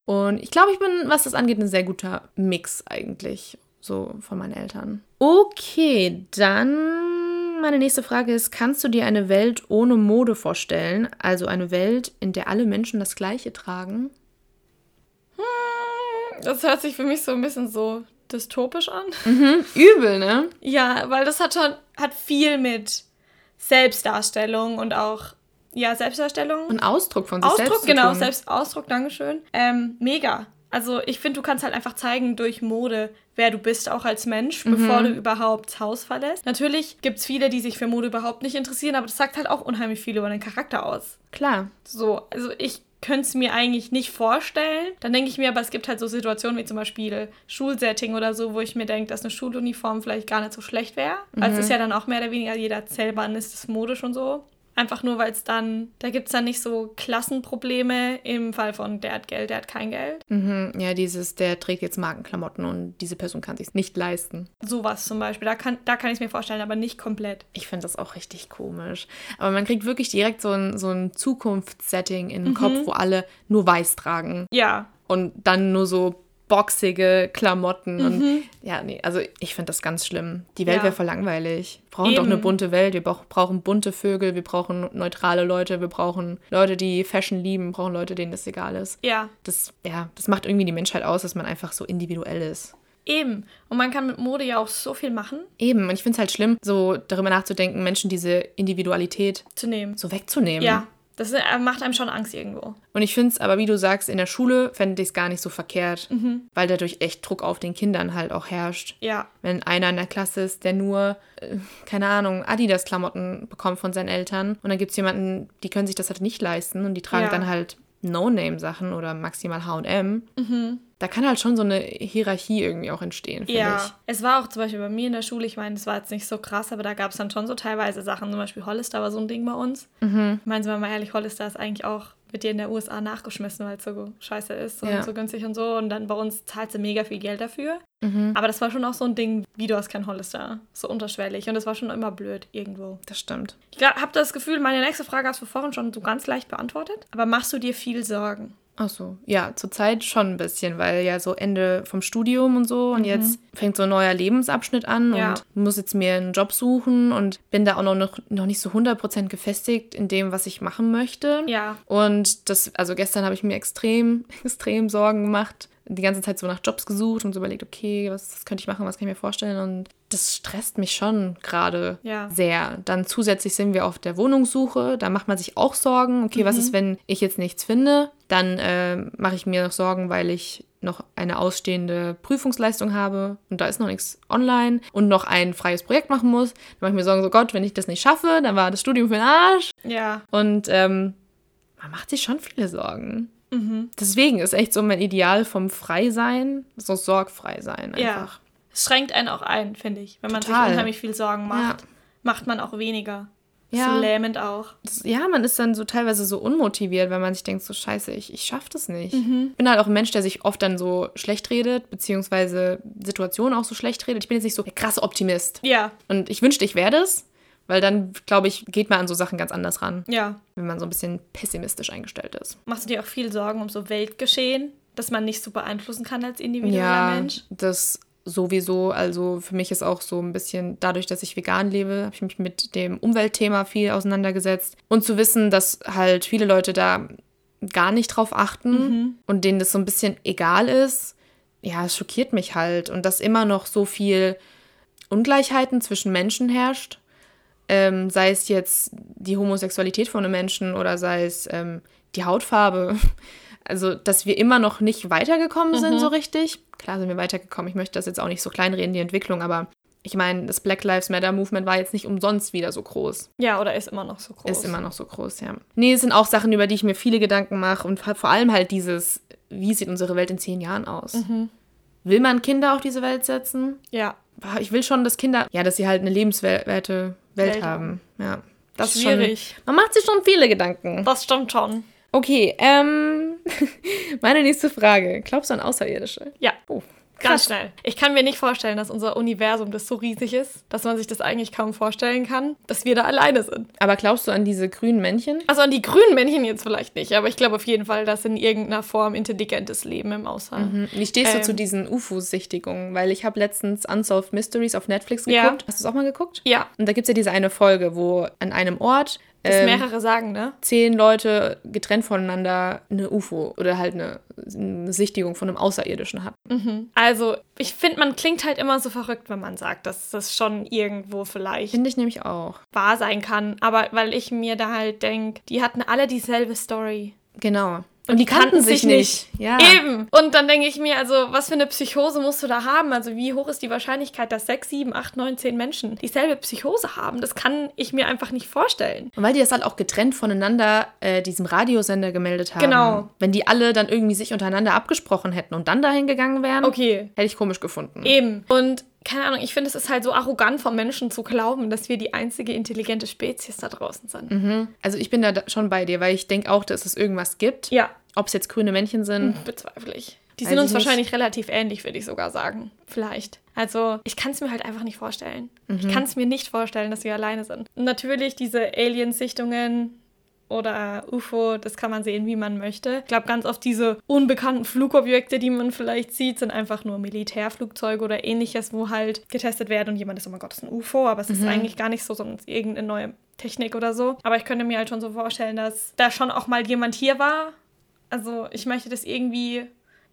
Und ich glaube, ich bin, was das angeht, ein sehr guter Mix eigentlich, so von meinen Eltern. Okay, dann meine nächste Frage ist, kannst du dir eine Welt ohne Mode vorstellen? Also eine Welt, in der alle Menschen das Gleiche tragen? Das hört sich für mich so ein bisschen so dystopisch an. Übel, ne? Ja, weil das hat schon, hat viel mit Selbstdarstellung und auch ja, Selbstdarstellung. Und Ausdruck von sich Ausdruck, selbst. genau, zu tun. Selbstausdruck, Dankeschön. Ähm, mega. Also ich finde, du kannst halt einfach zeigen durch Mode, wer du bist, auch als Mensch, bevor Mhm. du überhaupt das Haus verlässt. Natürlich gibt es viele, die sich für Mode überhaupt nicht interessieren, aber das sagt halt auch unheimlich viel über deinen Charakter aus. Klar. So, also ich könnte es mir eigentlich nicht vorstellen. Dann denke ich mir, aber es gibt halt so Situationen wie zum Beispiel Schulsetting oder so, wo ich mir denke, dass eine Schuluniform vielleicht gar nicht so schlecht wäre. Also es ist ja dann auch mehr oder weniger jeder Zellbahn ist es modisch und so. Einfach nur, weil es dann, da gibt es dann nicht so Klassenprobleme im Fall von der hat Geld, der hat kein Geld. Mhm. Ja, dieses, der trägt jetzt Markenklamotten und diese Person kann sich nicht leisten. Sowas zum Beispiel. Da kann, da kann ich es mir vorstellen, aber nicht komplett. Ich finde das auch richtig komisch. Aber man kriegt wirklich direkt so ein, so ein Zukunftssetting in den Mhm. Kopf, wo alle nur weiß tragen. Ja, Und dann nur so boxige Klamotten. Mhm. Und ja, nee, also ich finde das ganz schlimm. Die Welt Ja. wäre voll langweilig. Wir brauchen doch Eben. eine bunte Welt. Wir brauch- brauchen bunte Vögel, wir brauchen neutrale Leute, wir brauchen Leute, die Fashion lieben, brauchen Leute, denen das egal ist. ja. Das, ja, das macht irgendwie die Menschheit aus, dass man einfach so individuell ist. Eben. Und man kann mit Mode ja auch so viel machen, Eben, und ich finde es halt schlimm, so darüber nachzudenken, Menschen diese Individualität zu nehmen. so wegzunehmen. Ja. Das äh, macht einem schon Angst irgendwo. Und ich finde es aber, wie du sagst, in der Schule fände ich es gar nicht so verkehrt, Mhm. weil dadurch echt Druck auf den Kindern halt auch herrscht. Ja. Wenn einer in der Klasse ist, der nur, äh, keine Ahnung, Adidas-Klamotten bekommt von seinen Eltern und dann gibt es jemanden, die können sich das halt nicht leisten und die tragen Ja. dann halt No-Name-Sachen oder maximal H&M. Da kann halt schon so eine Hierarchie irgendwie auch entstehen, finde Ja, ich. es war auch zum Beispiel bei mir in der Schule, ich meine, das war jetzt nicht so krass, aber da gab es dann schon so teilweise Sachen, zum Beispiel Hollister war so ein Ding bei uns. Mhm. Ich meine, sind wir mal ehrlich, Hollister ist eigentlich auch mit dir in der USA nachgeschmissen, weil es so scheiße ist und Ja. so günstig und so. Und dann bei uns zahlt sie mega viel Geld dafür. Mhm. Aber das war schon auch so ein Ding, wie du hast kein Hollister. So unterschwellig. Und das war schon immer blöd irgendwo. Das stimmt. Ich habe das Gefühl, meine nächste Frage hast du vorhin schon so ganz leicht beantwortet. Aber machst du dir viel Sorgen? Ach so, ja, zurzeit schon ein bisschen, weil ja so Ende vom Studium und so und jetzt fängt so ein neuer Lebensabschnitt an Mhm. Ja. und muss jetzt mir einen Job suchen und bin da auch noch, noch, noch nicht so 100% gefestigt in dem, was ich machen möchte. Ja. Und das, also gestern habe ich mir extrem, extrem Sorgen gemacht, die ganze Zeit so nach Jobs gesucht und so überlegt, okay, was, was könnte ich machen, was kann ich mir vorstellen und das stresst mich schon gerade Ja. sehr. Dann zusätzlich sind wir auf der Wohnungssuche, da macht man sich auch Sorgen, okay, was ist, wenn ich jetzt nichts finde? Dann äh, mache ich mir noch Sorgen, weil ich noch eine ausstehende Prüfungsleistung habe und da ist noch nichts online und noch ein freies Projekt machen muss. Dann mache ich mir Sorgen, so Gott, wenn ich das nicht schaffe, dann war das Studium für den Arsch. Ja. Und ähm, man macht sich schon viele Sorgen. Mhm. Deswegen ist echt so mein Ideal vom Freisein, so sorgfrei sein Ja. einfach. Es schränkt einen auch ein, finde ich. Wenn man Total. sich unheimlich viel Sorgen macht, Ja. macht man auch weniger. Ja. ist lähmend auch. Das, ja, man ist dann so teilweise so unmotiviert, weil man sich denkt, so scheiße, ich, ich schaff das nicht. Mhm. Ich bin halt auch ein Mensch, der sich oft dann so schlecht redet, beziehungsweise Situationen auch so schlecht redet. Ich bin jetzt nicht so der krasse Optimist. Ja, Und ich wünschte, ich wäre das, weil dann, glaube ich, geht man an so Sachen ganz anders ran, ja. wenn man so ein bisschen pessimistisch eingestellt ist. Machst du dir auch viel Sorgen um so Weltgeschehen, das man nicht so beeinflussen kann als individueller Ja, Mensch? das sowieso. Also für mich ist auch so ein bisschen, dadurch, dass ich vegan lebe, habe ich mich mit dem Umweltthema viel auseinandergesetzt. Und zu wissen, dass halt viele Leute da gar nicht drauf achten und denen das so ein bisschen egal ist, ja, es schockiert mich halt. Und dass immer noch so viel Ungleichheiten zwischen Menschen herrscht. Ähm, sei es jetzt die Homosexualität von einem Menschen oder sei es ähm, die Hautfarbe. Also, dass wir immer noch nicht weitergekommen sind, so richtig. Klar sind wir weitergekommen. Ich möchte das jetzt auch nicht so kleinreden, die Entwicklung, aber ich meine, das Black Lives Matter Movement war jetzt nicht umsonst wieder so groß. Ja, oder ist immer noch so groß? Ist immer noch so groß, ja. Nee, es sind auch Sachen, über die ich mir viele Gedanken mache und vor allem halt dieses, wie sieht unsere Welt in zehn Jahren aus? Will man Kinder auf diese Welt setzen? Ja, Ich will schon, dass Kinder, ja, dass sie halt eine lebenswerte Welt, Welt haben. Ja. Das ist schwierig. Schon, man macht sich schon viele Gedanken. Das stimmt schon. Okay, ähm, meine nächste Frage. Glaubst du an Außerirdische? Ja. Oh, Ganz schnell. Ich kann mir nicht vorstellen, dass unser Universum das so riesig ist, dass man sich das eigentlich kaum vorstellen kann, dass wir da alleine sind. Aber glaubst du an diese grünen Männchen? Also an die grünen Männchen jetzt vielleicht nicht, aber ich glaube auf jeden Fall, dass in irgendeiner Form intelligentes Leben im Außer. Mhm. Wie stehst du Ähm. zu diesen UFO-Sichtigungen? Weil ich habe letztens Unsolved Mysteries auf Netflix Ja. geguckt. Hast du es auch mal geguckt? Ja. Und da gibt es ja diese eine Folge, wo an einem Ort Dass ähm, mehrere sagen, ne? zehn Leute getrennt voneinander eine UFO oder halt eine, eine Sichtigung von einem Außerirdischen hatten. Also, ich finde, man klingt halt immer so verrückt, wenn man sagt, dass das schon irgendwo vielleicht Finde ich nämlich auch. wahr sein kann. Aber weil ich mir da halt denke, die hatten alle dieselbe Story. Genau. Und die kannten sich nicht. Ja. Eben. Und dann denke ich mir, also, was für eine Psychose musst du da haben? Also, wie hoch ist die Wahrscheinlichkeit, dass sechs, sieben, acht, neun, zehn Menschen dieselbe Psychose haben? Das kann ich mir einfach nicht vorstellen. Und weil die das halt auch getrennt voneinander äh, diesem Radiosender gemeldet haben. Genau. Wenn die alle dann irgendwie sich untereinander abgesprochen hätten und dann dahin gegangen wären, Okay. hätte ich komisch gefunden. Eben. Und keine Ahnung, ich finde, es ist halt so arrogant vom Menschen zu glauben, dass wir die einzige intelligente Spezies da draußen sind. Also ich bin da schon bei dir, weil ich denke auch, dass es irgendwas gibt. Ja, Ob es jetzt grüne Männchen sind. bezweifle ich. Die sind uns wahrscheinlich relativ ähnlich, würde ich sogar sagen. Vielleicht. Also, ich kann es mir halt einfach nicht vorstellen. Ich kann es mir nicht vorstellen, dass wir alleine sind. Natürlich diese Aliensichtungen oder UFO, das kann man sehen, wie man möchte. Ich glaube, ganz oft diese unbekannten Flugobjekte, die man vielleicht sieht, sind einfach nur Militärflugzeuge oder ähnliches, wo halt getestet wird und jemand ist, oh mein Gott, das ist ein UFO, aber es ist eigentlich gar nicht so, sondern irgendeine neue Technik oder so. Aber ich könnte mir halt schon so vorstellen, dass da schon auch mal jemand hier war. Also, ich möchte das irgendwie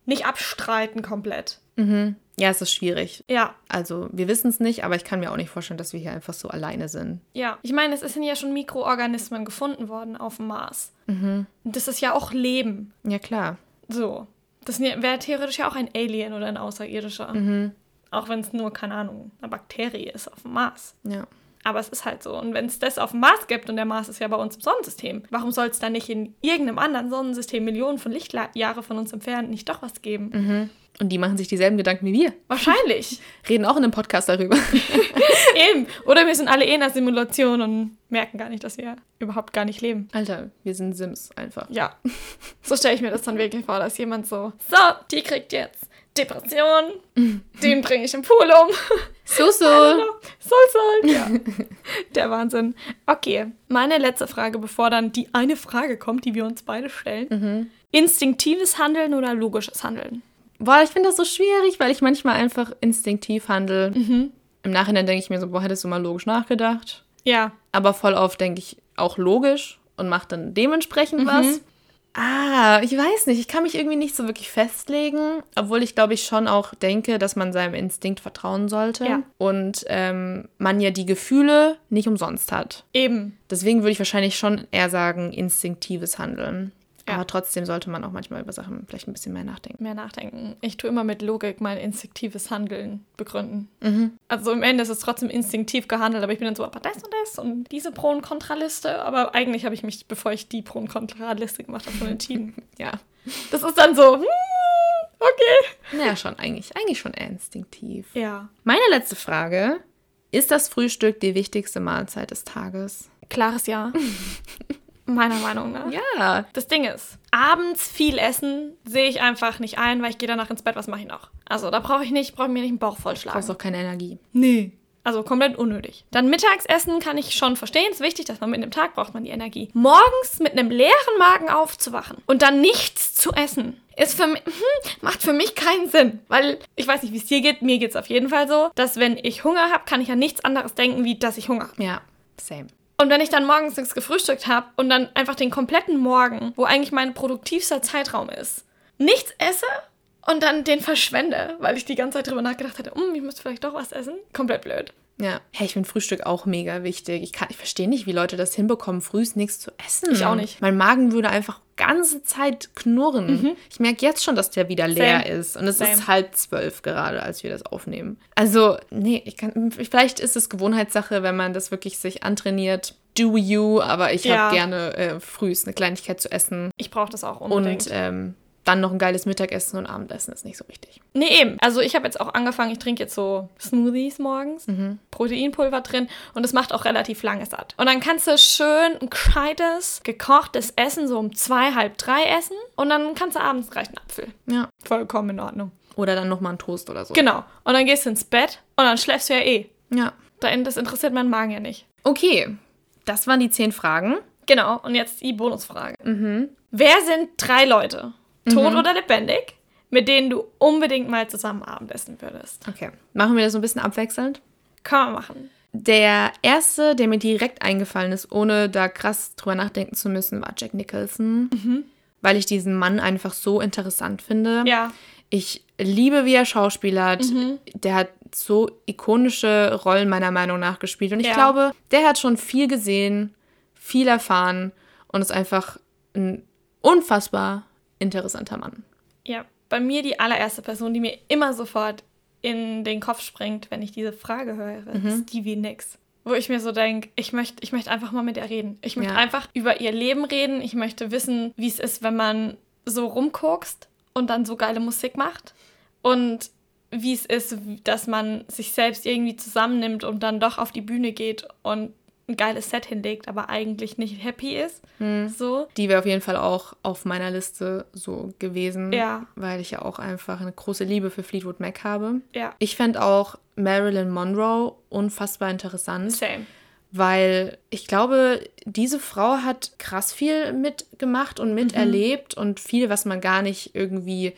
nicht abstreiten komplett. Ja, es ist schwierig. Ja, Also wir wissen es nicht, aber ich kann mir auch nicht vorstellen, dass wir hier einfach so alleine sind. ja. Ich meine, es sind ja schon Mikroorganismen gefunden worden auf dem Mars. Und das ist ja auch Leben. Ja, klar. So. Das wäre theoretisch ja auch ein Alien oder ein Außerirdischer. Auch wenn es nur, keine Ahnung, eine Bakterie ist auf dem Mars. Ja. Aber es ist halt so. Und wenn es das auf dem Mars gibt und der Mars ist ja bei uns im Sonnensystem, warum soll es dann nicht in irgendeinem anderen Sonnensystem, Millionen von Lichtjahre von uns entfernt, nicht doch was geben? Und die machen sich dieselben Gedanken wie wir. Wahrscheinlich. Reden auch in einem Podcast darüber. Eben. Oder wir sind alle eh in einer Simulation und merken gar nicht, dass wir überhaupt gar nicht leben. Alter, wir sind Sims einfach. Ja. So stelle ich mir das dann wirklich vor, dass jemand so, so, die kriegt jetzt Depression, den bringe ich im Pool um. So, so. Soll, soll. Ja. Der Wahnsinn. Okay, meine letzte Frage, bevor dann die eine Frage kommt, die wir uns beide stellen. Instinktives Handeln oder logisches Handeln? Boah, ich finde das so schwierig, weil ich manchmal einfach instinktiv handle. Im Nachhinein denke ich mir so, boah, hättest du mal logisch nachgedacht. Ja. Aber voll oft denke ich auch logisch und mache dann dementsprechend was. Ah, ich weiß nicht. Ich kann mich irgendwie nicht so wirklich festlegen, obwohl ich glaube ich schon auch denke, dass man seinem Instinkt vertrauen sollte Ja. und ähm, man ja die Gefühle nicht umsonst hat. Eben. Deswegen würde ich wahrscheinlich schon eher sagen instinktives Handeln. Ja. Aber trotzdem sollte man auch manchmal über Sachen vielleicht ein bisschen mehr nachdenken. Mehr nachdenken. Ich tue immer mit Logik mein instinktives Handeln begründen. Also im Ende ist es trotzdem instinktiv gehandelt, aber ich bin dann so, aber das und das und diese Pro- und Kontraliste. Aber eigentlich habe ich mich, bevor ich die Pro- und Kontraliste gemacht habe, schon entschieden. Ja. Das ist dann so, hm, okay. Naja, schon eigentlich. Eigentlich schon eher instinktiv. Ja. Meine letzte Frage. Ist das Frühstück die wichtigste Mahlzeit des Tages? Klares Ja. Meiner Meinung nach. Ja. Das Ding ist, abends viel essen sehe ich einfach nicht ein, weil ich gehe danach ins Bett, was mache ich noch? Also da brauche ich nicht, brauche mir nicht einen Bauch vollschlagen. Brauchst auch keine Energie. Nee. Also komplett unnötig. Dann Mittagsessen kann ich schon verstehen. Es ist wichtig, dass man mit dem Tag braucht man die Energie. Morgens mit einem leeren Magen aufzuwachen und dann nichts zu essen, ist für mich, hm, macht für mich keinen Sinn. Weil ich weiß nicht, wie es dir geht. Mir geht es auf jeden Fall so, dass wenn ich Hunger habe, kann ich an nichts anderes denken, wie dass ich Hunger habe. Ja, same. Und wenn ich dann morgens nichts gefrühstückt habe und dann einfach den kompletten Morgen, wo eigentlich mein produktivster Zeitraum ist, nichts esse und dann den verschwende, weil ich die ganze Zeit drüber nachgedacht hatte, "Hm, ich müsste vielleicht doch was essen, komplett blöd. Ja. Hey, ich finde Frühstück auch mega wichtig. Ich, kann- ich verstehe nicht, wie Leute das hinbekommen, frühs nichts zu essen. Ich auch nicht. Mein Magen würde einfach ganze Zeit knurren. Ich merke jetzt schon, dass der wieder leer Mhm. Same. ist. Und es Same. ist halb zwölf gerade, als wir das aufnehmen. Also, nee, ich kann. Vielleicht ist es Gewohnheitssache, wenn man das wirklich sich antrainiert. Do you, aber ich Ja. habe gerne äh, frühs eine Kleinigkeit zu essen. Ich brauche das auch unbedingt. Und ähm, dann noch ein geiles Mittagessen und Abendessen ist nicht so wichtig. nee, eben. Also ich habe jetzt auch angefangen, ich trinke jetzt so Smoothies morgens, Proteinpulver drin und es macht auch relativ lange satt. Und dann kannst du schön ein gescheites, gekochtes Essen so um zwei, halb drei essen und dann kannst du abends reicht ein Apfel. Ja. Vollkommen in Ordnung. Oder dann nochmal ein Toast oder so. Genau. Und dann gehst du ins Bett und dann schläfst du ja eh. Ja. Da- Das interessiert meinen Magen ja nicht. Okay, das waren die zehn Fragen. Genau, und jetzt die Bonusfrage. Wer sind drei Leute, tot oder lebendig, mit denen du unbedingt mal zusammen Abendessen würdest? Okay. Machen wir das so ein bisschen abwechselnd? Kann man machen. Der erste, der mir direkt eingefallen ist, ohne da krass drüber nachdenken zu müssen, war Jack Nicholson. Mhm. Weil ich diesen Mann einfach so interessant finde. Ja. Ich liebe, wie er schauspielert. Mhm. Der hat so ikonische Rollen meiner Meinung nach gespielt. Und ich ja. glaube, der hat schon viel gesehen, viel erfahren und ist einfach ein unfassbar interessanter Mann. Ja, bei mir die allererste Person, die mir immer sofort in den Kopf springt, wenn ich diese Frage höre, mhm. Stevie Nicks. Wo ich mir so denke, ich möchte ich möcht einfach mal mit ihr reden. Ich möchte ja. einfach über ihr Leben reden. Ich möchte wissen, wie es ist, wenn man so rumguckst und dann so geile Musik macht. Und wie es ist, dass man sich selbst irgendwie zusammennimmt und dann doch auf die Bühne geht und ein geiles Set hinlegt, aber eigentlich nicht happy ist. Hm. So. Die wäre auf jeden Fall auch auf meiner Liste so gewesen, ja. weil ich ja auch einfach eine große Liebe für Fleetwood Mac habe. Ja. Ich fände auch Marilyn Monroe unfassbar interessant. Same. Weil ich glaube, diese Frau hat krass viel mitgemacht und miterlebt mhm. und viel, was man gar nicht irgendwie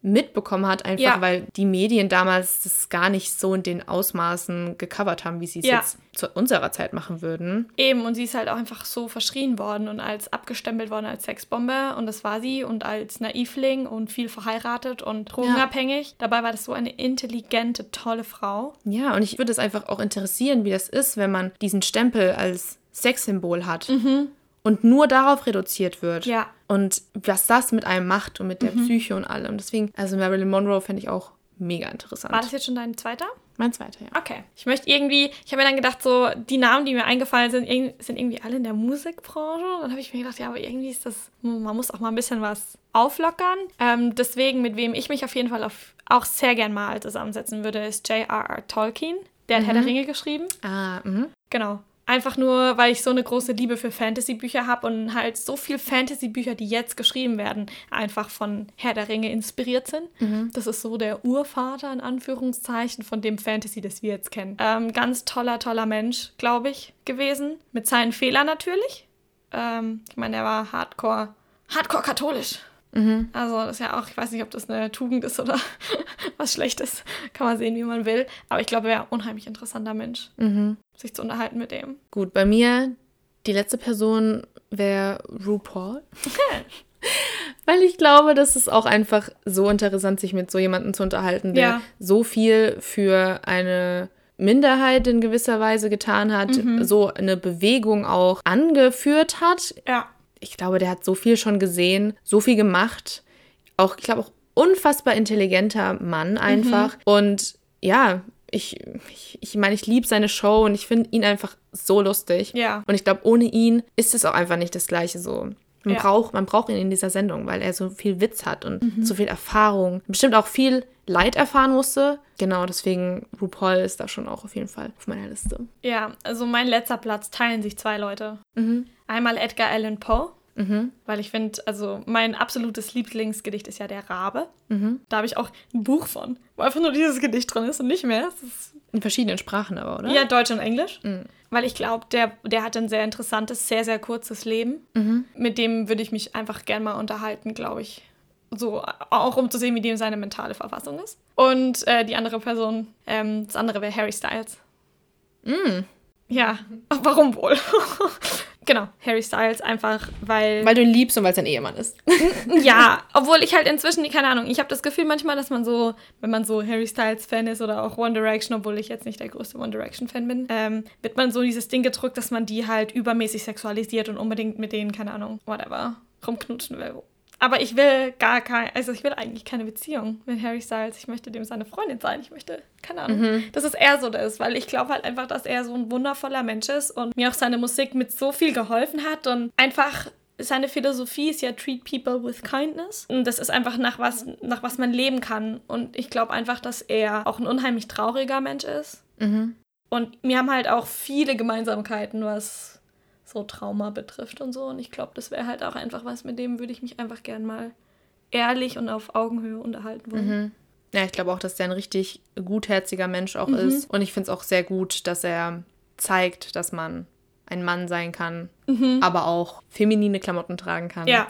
mitbekommen hat, einfach ja. weil die Medien damals das gar nicht so in den Ausmaßen gecovert haben, wie sie es ja. jetzt zu unserer Zeit machen würden. Eben, und sie ist halt auch einfach so verschrien worden und als abgestempelt worden als Sexbombe und das war sie und als Naivling und viel verheiratet und drogenabhängig. Ja. Dabei war das so eine intelligente, tolle Frau. Ja, und ich würde es einfach auch interessieren, wie das ist, wenn man diesen Stempel als Sexsymbol hat. Mhm und nur darauf reduziert wird. Ja. Und was das mit einem macht und mit der mhm. Psyche und allem. Deswegen, also Marilyn Monroe fände ich auch mega interessant. War das jetzt schon dein zweiter? Mein zweiter, ja. Okay. Ich möchte irgendwie, ich habe mir dann gedacht, so die Namen, die mir eingefallen sind, sind irgendwie alle in der Musikbranche. Dann habe ich mir gedacht, ja, aber irgendwie ist das, man muss auch mal ein bisschen was auflockern. Ähm, deswegen, mit wem ich mich auf jeden Fall auf, auch sehr gern mal zusammensetzen würde, ist J.R.R. Tolkien. Der hat mhm. Herr der Ringe geschrieben. Ah, mhm. Genau. Einfach nur, weil ich so eine große Liebe für Fantasy-Bücher habe und halt so viele Fantasy-Bücher, die jetzt geschrieben werden, einfach von Herr der Ringe inspiriert sind. Mhm. Das ist so der Urvater, in Anführungszeichen, von dem Fantasy, das wir jetzt kennen. Ähm, ganz toller, toller Mensch, glaube ich, gewesen. Mit seinen Fehlern natürlich. Ähm, ich meine, er war hardcore, hardcore katholisch. Mhm. Also das ist ja auch, ich weiß nicht, ob das eine Tugend ist oder was Schlechtes. Kann man sehen, wie man will. Aber ich glaube, er wäre ein unheimlich interessanter Mensch, mhm. sich zu unterhalten mit dem. Gut, bei mir die letzte Person wäre RuPaul. Weil ich glaube, das ist auch einfach so interessant, sich mit so jemandem zu unterhalten, der ja. so viel für eine Minderheit in gewisser Weise getan hat, mhm. so eine Bewegung auch angeführt hat. Ja ich glaube, der hat so viel schon gesehen, so viel gemacht. Auch, ich glaube, auch unfassbar intelligenter Mann einfach. Mhm. Und ja, ich, ich, ich meine, ich liebe seine Show und ich finde ihn einfach so lustig. Ja. Und ich glaube, ohne ihn ist es auch einfach nicht das Gleiche so. Man, ja. braucht, man braucht ihn in dieser Sendung, weil er so viel Witz hat und mhm. so viel Erfahrung. Bestimmt auch viel Leid erfahren musste. Genau, deswegen RuPaul ist da schon auch auf jeden Fall auf meiner Liste. Ja, also mein letzter Platz teilen sich zwei Leute. Mhm. Einmal Edgar Allan Poe. Mhm. Weil ich finde, also mein absolutes Lieblingsgedicht ist ja der Rabe. Mhm. Da habe ich auch ein Buch von, wo einfach nur dieses Gedicht drin ist und nicht mehr. In verschiedenen Sprachen aber, oder? Ja, Deutsch und Englisch. Mhm. Weil ich glaube, der, der hat ein sehr interessantes, sehr, sehr kurzes Leben. Mit dem würde ich mich einfach gern mal unterhalten, glaube ich. So, auch um zu sehen, wie dem seine mentale Verfassung ist. Und äh, die andere Person, ähm, das andere wäre Harry Styles. Mhm. Ja, warum wohl? Genau, Harry Styles einfach, weil. Weil du ihn liebst und weil es dein Ehemann ist. ja, obwohl ich halt inzwischen, keine Ahnung, ich habe das Gefühl manchmal, dass man so, wenn man so Harry Styles-Fan ist oder auch One Direction, obwohl ich jetzt nicht der größte One Direction-Fan bin, ähm, wird man so dieses Ding gedrückt, dass man die halt übermäßig sexualisiert und unbedingt mit denen, keine Ahnung, whatever, rumknutschen will. Aber ich will gar kein, also ich will eigentlich keine Beziehung mit Harry Styles. Ich möchte dem seine Freundin sein. Ich möchte, keine Ahnung, mhm. dass es eher so das, weil ich glaube halt einfach, dass er so ein wundervoller Mensch ist und mir auch seine Musik mit so viel geholfen hat und einfach seine Philosophie ist ja treat people with kindness. Und das ist einfach nach was, nach was man leben kann. Und ich glaube einfach, dass er auch ein unheimlich trauriger Mensch ist. Mhm. Und wir haben halt auch viele Gemeinsamkeiten, was so Trauma betrifft und so. Und ich glaube, das wäre halt auch einfach was, mit dem würde ich mich einfach gern mal ehrlich und auf Augenhöhe unterhalten wollen. Mhm. Ja, ich glaube auch, dass der ein richtig gutherziger Mensch auch mhm. ist. Und ich finde es auch sehr gut, dass er zeigt, dass man ein Mann sein kann, mhm. aber auch feminine Klamotten tragen kann. Ja.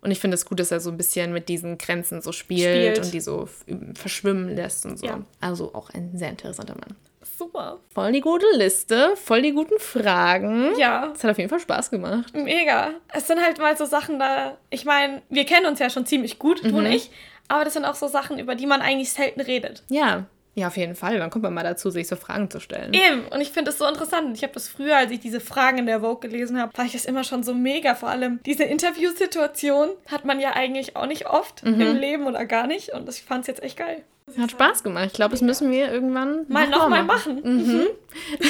Und ich finde es gut, dass er so ein bisschen mit diesen Grenzen so spielt, spielt. und die so verschwimmen lässt und so. Ja. Also auch ein sehr interessanter Mann. Super. Voll die gute Liste, voll die guten Fragen. Ja. Es hat auf jeden Fall Spaß gemacht. Mega. Es sind halt mal so Sachen da. Ich meine, wir kennen uns ja schon ziemlich gut, du und ich. Aber das sind auch so Sachen, über die man eigentlich selten redet. Ja. Ja, auf jeden Fall. Wann kommt man mal dazu, sich so Fragen zu stellen? Eben. Und ich finde es so interessant. Ich habe das früher, als ich diese Fragen in der Vogue gelesen habe, war ich das immer schon so mega. Vor allem diese Interviewsituation hat man ja eigentlich auch nicht oft im Leben oder gar nicht. Und ich fand es jetzt echt geil. Hat Spaß gemacht. Ich glaube, das müssen wir irgendwann Mal nochmal machen. Mhm.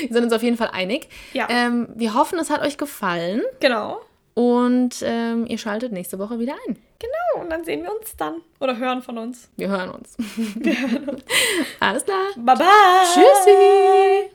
wir sind uns auf jeden Fall einig. Ja. Ähm, wir hoffen, es hat euch gefallen Genau. und ähm, ihr schaltet nächste Woche wieder ein. Genau. Und dann sehen wir uns dann. Oder hören von uns. Wir hören uns. Alles klar. Bye bye. Tschüssi.